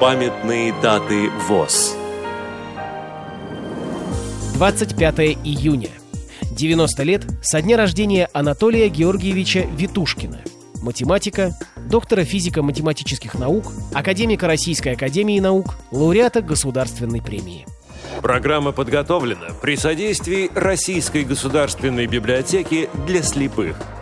Памятные даты ВОЗ 25 июня. 90 лет со дня рождения Анатолия Георгиевича Витушкина. Математика, доктора физико-математических наук, академика Российской академии наук, лауреата Государственной премии. Программа подготовлена при содействии Российской государственной библиотеки для слепых –